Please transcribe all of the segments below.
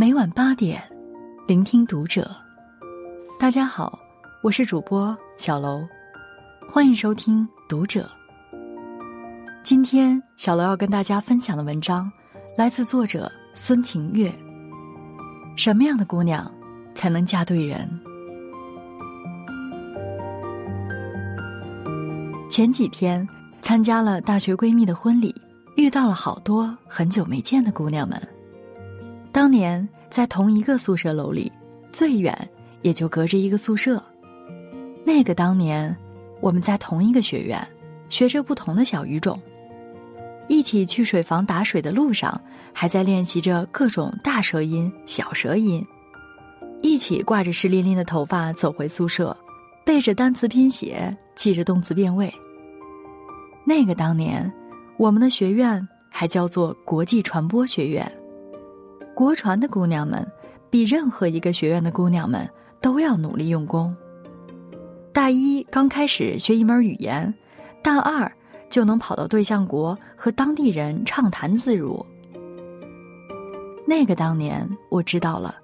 每晚八点，聆听读者。大家好，我是主播小楼，欢迎收听《读者》。今天，小楼要跟大家分享的文章来自作者孙晴月。什么样的姑娘才能嫁对人？前几天参加了大学闺蜜的婚礼，遇到了好多很久没见的姑娘们。当年在同一个宿舍楼里，最远也就隔着一个宿舍。那个当年，我们在同一个学院，学着不同的小语种。一起去水房打水的路上，还在练习着各种大舌音、小舌音。一起挂着湿淋淋的头发走回宿舍，背着单词拼写，记着动词变位。那个当年，我们的学院还叫做国际传播学院。国传的姑娘们，比任何一个学院的姑娘们都要努力用功。大一刚开始学一门语言，大二就能跑到对象国和当地人畅谈自如。那个当年，我知道了，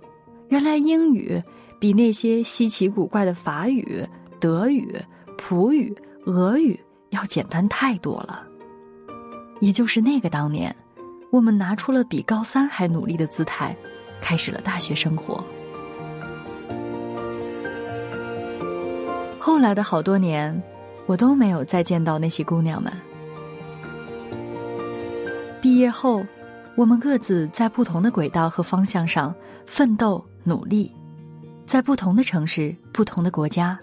原来英语比那些稀奇古怪的法语、德语、普语、俄语要简单太多了。也就是那个当年。我们拿出了比高三还努力的姿态，开始了大学生活。后来的好多年，我都没有再见到那些姑娘们。毕业后，我们各自在不同的轨道和方向上奋斗努力，在不同的城市、不同的国家。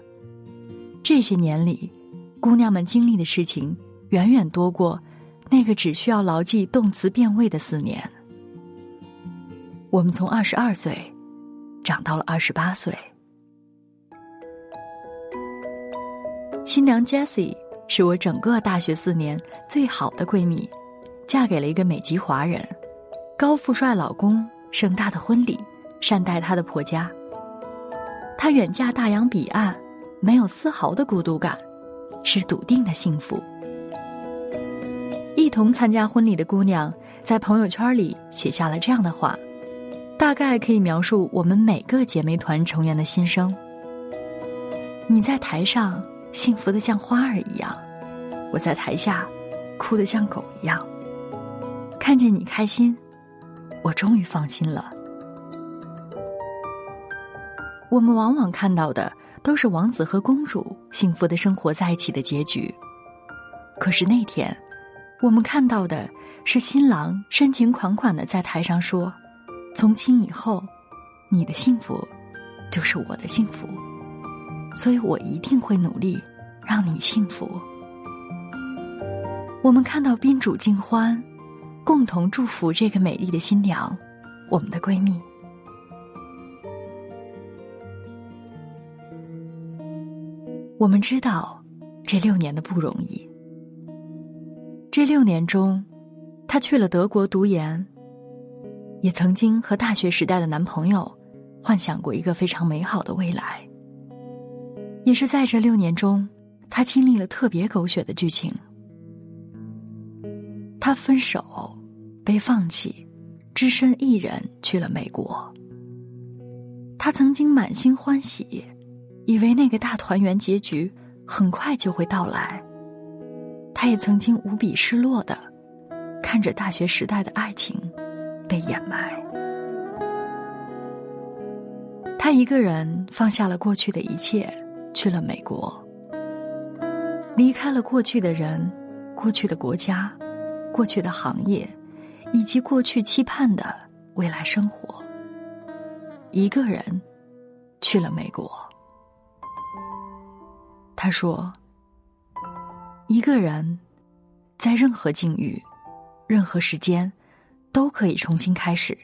这些年里，姑娘们经历的事情远远多过。那个只需要牢记动词变位的四年，我们从二十二岁长到了二十八岁。新娘 Jessie 是我整个大学四年最好的闺蜜，嫁给了一个美籍华人，高富帅老公，盛大的婚礼，善待她的婆家。她远嫁大洋彼岸，没有丝毫的孤独感，是笃定的幸福。同参加婚礼的姑娘在朋友圈里写下了这样的话，大概可以描述我们每个姐妹团成员的心声。你在台上幸福的像花儿一样，我在台下哭得像狗一样。看见你开心，我终于放心了。我们往往看到的都是王子和公主幸福的生活在一起的结局，可是那天。我们看到的是新郎深情款款的在台上说：“从今以后，你的幸福就是我的幸福，所以我一定会努力让你幸福。”我们看到宾主尽欢，共同祝福这个美丽的新娘，我们的闺蜜。我们知道这六年的不容易。这六年中，她去了德国读研，也曾经和大学时代的男朋友幻想过一个非常美好的未来。也是在这六年中，她经历了特别狗血的剧情。她分手，被放弃，只身一人去了美国。她曾经满心欢喜，以为那个大团圆结局很快就会到来。他也曾经无比失落的看着大学时代的爱情被掩埋。他一个人放下了过去的一切，去了美国，离开了过去的人、过去的国家、过去的行业，以及过去期盼的未来生活。一个人去了美国。他说。一个人，在任何境遇、任何时间，都可以重新开始。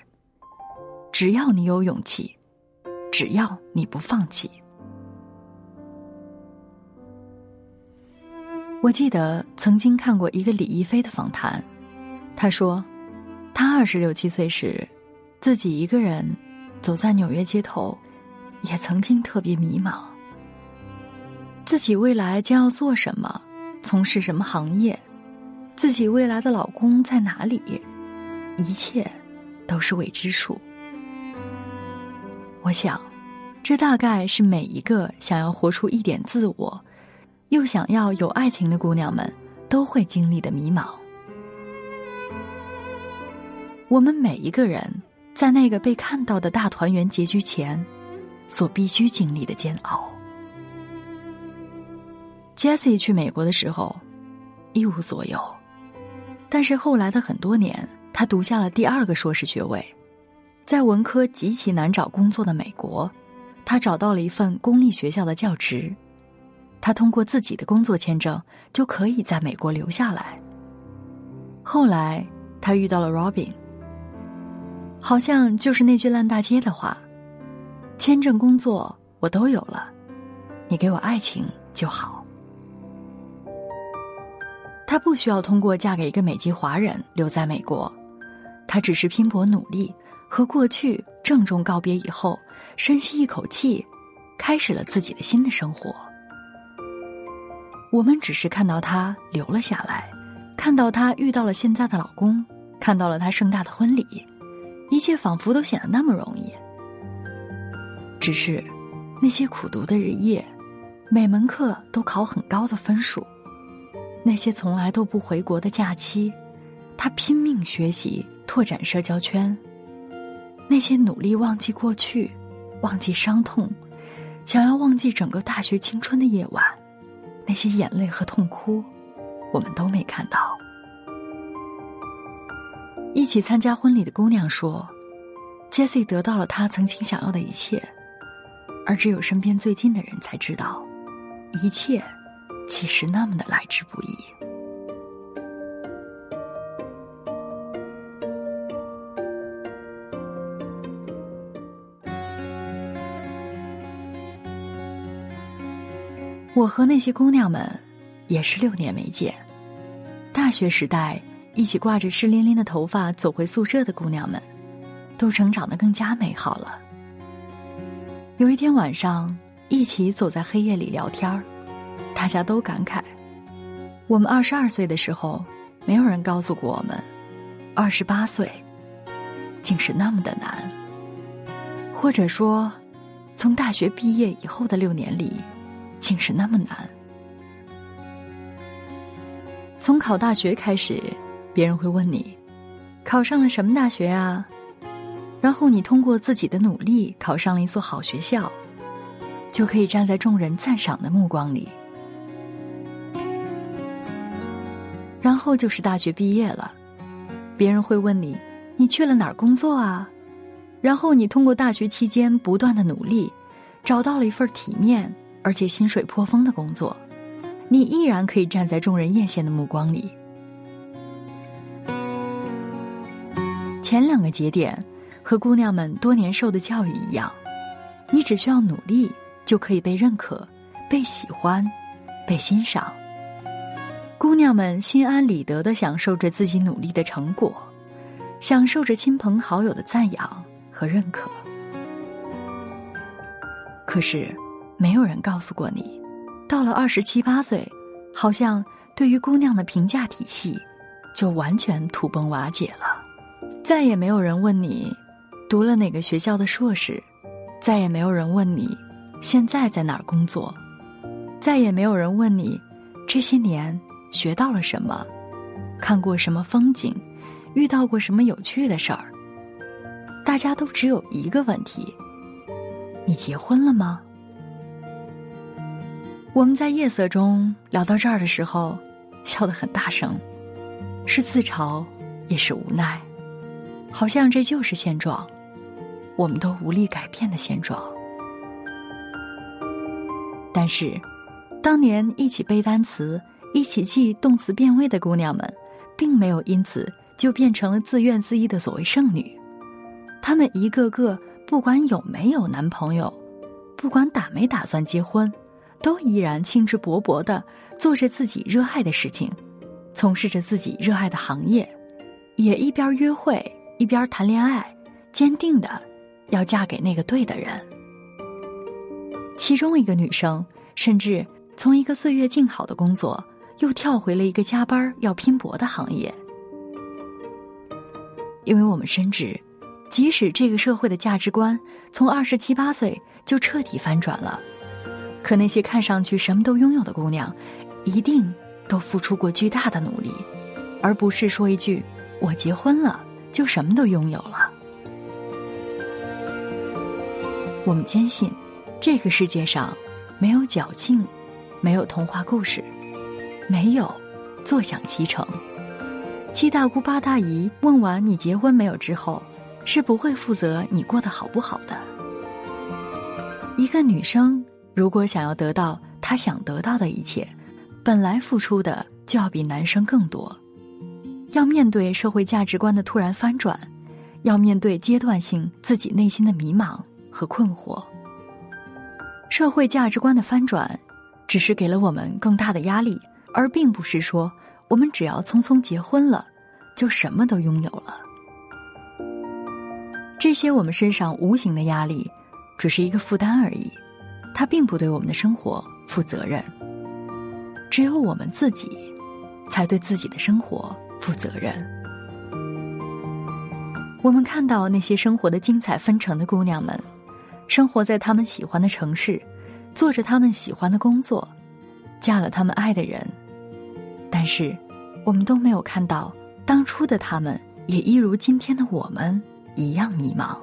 只要你有勇气，只要你不放弃。我记得曾经看过一个李亦菲的访谈，她说，她二十六七岁时，自己一个人走在纽约街头，也曾经特别迷茫，自己未来将要做什么。从事什么行业？自己未来的老公在哪里？一切都是未知数。我想，这大概是每一个想要活出一点自我，又想要有爱情的姑娘们都会经历的迷茫。我们每一个人，在那个被看到的大团圆结局前，所必须经历的煎熬。Jesse 去美国的时候，一无所有，但是后来的很多年，他读下了第二个硕士学位。在文科极其难找工作的美国，他找到了一份公立学校的教职。他通过自己的工作签证就可以在美国留下来。后来他遇到了 Robin，好像就是那句烂大街的话：“签证、工作我都有了，你给我爱情就好。”她不需要通过嫁给一个美籍华人留在美国，她只是拼搏努力。和过去郑重告别以后，深吸一口气，开始了自己的新的生活。我们只是看到她留了下来，看到她遇到了现在的老公，看到了她盛大的婚礼，一切仿佛都显得那么容易。只是，那些苦读的日夜，每门课都考很高的分数，那些从来都不回国的假期，他拼命学习，拓展社交圈。那些努力忘记过去、忘记伤痛、想要忘记整个大学青春的夜晚，那些眼泪和痛哭，我们都没看到。一起参加婚礼的姑娘说：“Jessie 得到了她曾经想要的一切，而只有身边最近的人才知道，一切其实那么的来之不易。”我和那些姑娘们，也是六年没见。大学时代一起挂着湿淋淋的头发走回宿舍的姑娘们，都成长得更加美好了。有一天晚上，一起走在黑夜里聊天儿，大家都感慨：我们二十二岁的时候，没有人告诉过我们，二十八岁，竟是那么的难。或者说，从大学毕业以后的六年里。竟是那么难。从考大学开始，别人会问你，考上了什么大学啊？然后你通过自己的努力考上了一所好学校，就可以站在众人赞赏的目光里。然后就是大学毕业了，别人会问你，你去了哪儿工作啊？然后你通过大学期间不断的努力，找到了一份体面。而且薪水颇丰的工作，你依然可以站在众人艳羡的目光里。前两个节点和姑娘们多年受的教育一样，你只需要努力就可以被认可、被喜欢、被欣赏。姑娘们心安理得的享受着自己努力的成果，享受着亲朋好友的赞扬和认可。可是。没有人告诉过你，到了二十七八岁，好像对于姑娘的评价体系就完全土崩瓦解了。再也没有人问你读了哪个学校的硕士，再也没有人问你现在在哪儿工作，再也没有人问你这些年学到了什么，看过什么风景，遇到过什么有趣的事儿。大家都只有一个问题：你结婚了吗？我们在夜色中聊到这儿的时候，笑得很大声，是自嘲，也是无奈，好像这就是现状，我们都无力改变的现状。但是，当年一起背单词、一起记动词变位的姑娘们，并没有因此就变成了自怨自艾的所谓剩女，她们一个个不管有没有男朋友，不管打没打算结婚。都依然兴致勃勃的做着自己热爱的事情，从事着自己热爱的行业，也一边约会一边谈恋爱，坚定的要嫁给那个对的人。其中一个女生甚至从一个岁月静好的工作，又跳回了一个加班要拼搏的行业，因为我们深知，即使这个社会的价值观从二十七八岁就彻底翻转了，可那些看上去什么都拥有的姑娘，一定都付出过巨大的努力，而不是说一句“我结婚了就什么都拥有了”。我们坚信，这个世界上没有矫情，没有童话故事，没有坐享其成。七大姑八大姨问完你结婚没有之后，是不会负责你过得好不好的。一个女生如果想要得到她想得到的一切，本来付出的就要比男生更多，要面对社会价值观的突然翻转，要面对阶段性自己内心的迷茫和困惑。社会价值观的翻转，只是给了我们更大的压力，而并不是说。我们只要匆匆结婚了，就什么都拥有了。这些我们身上无形的压力，只是一个负担而已，它并不对我们的生活负责任。只有我们自己，才对自己的生活负责任。我们看到那些生活的精彩纷呈的姑娘们，生活在他们喜欢的城市，做着他们喜欢的工作，嫁了他们爱的人。但是，我们都没有看到当初的他们，也一如今天的我们一样迷茫。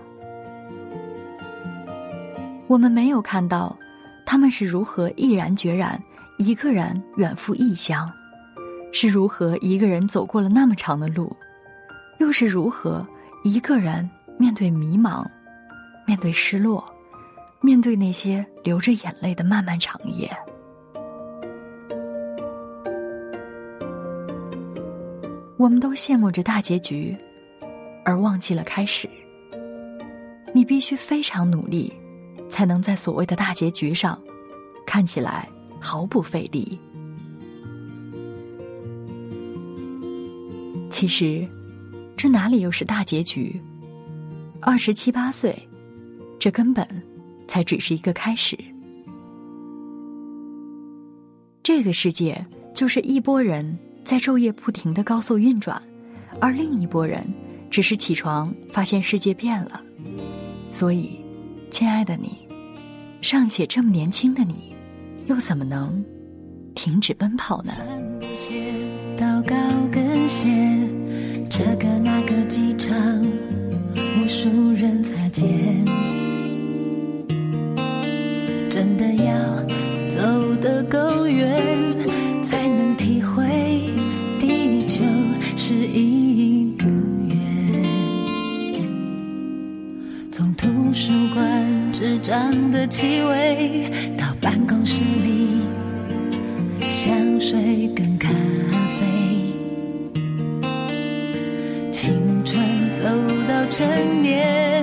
我们没有看到他们是如何毅然决然一个人远赴异乡，是如何一个人走过了那么长的路，又是如何一个人面对迷茫，面对失落，面对那些流着眼泪的漫漫长夜。我们都羡慕着大结局，而忘记了开始。你必须非常努力，才能在所谓的大结局上看起来毫不费力。其实，这哪里又是大结局？二十七八岁，这根本才只是一个开始。这个世界就是一拨人。在昼夜不停的高速运转，而另一拨人只是起床发现世界变了。所以，亲爱的你，尚且这么年轻的你，又怎么能停止奔跑呢？到高跟鞋，这个那个机场，无数人擦肩，真的要走得够远。上的气味，到办公室里香水跟咖啡，青春走到成年。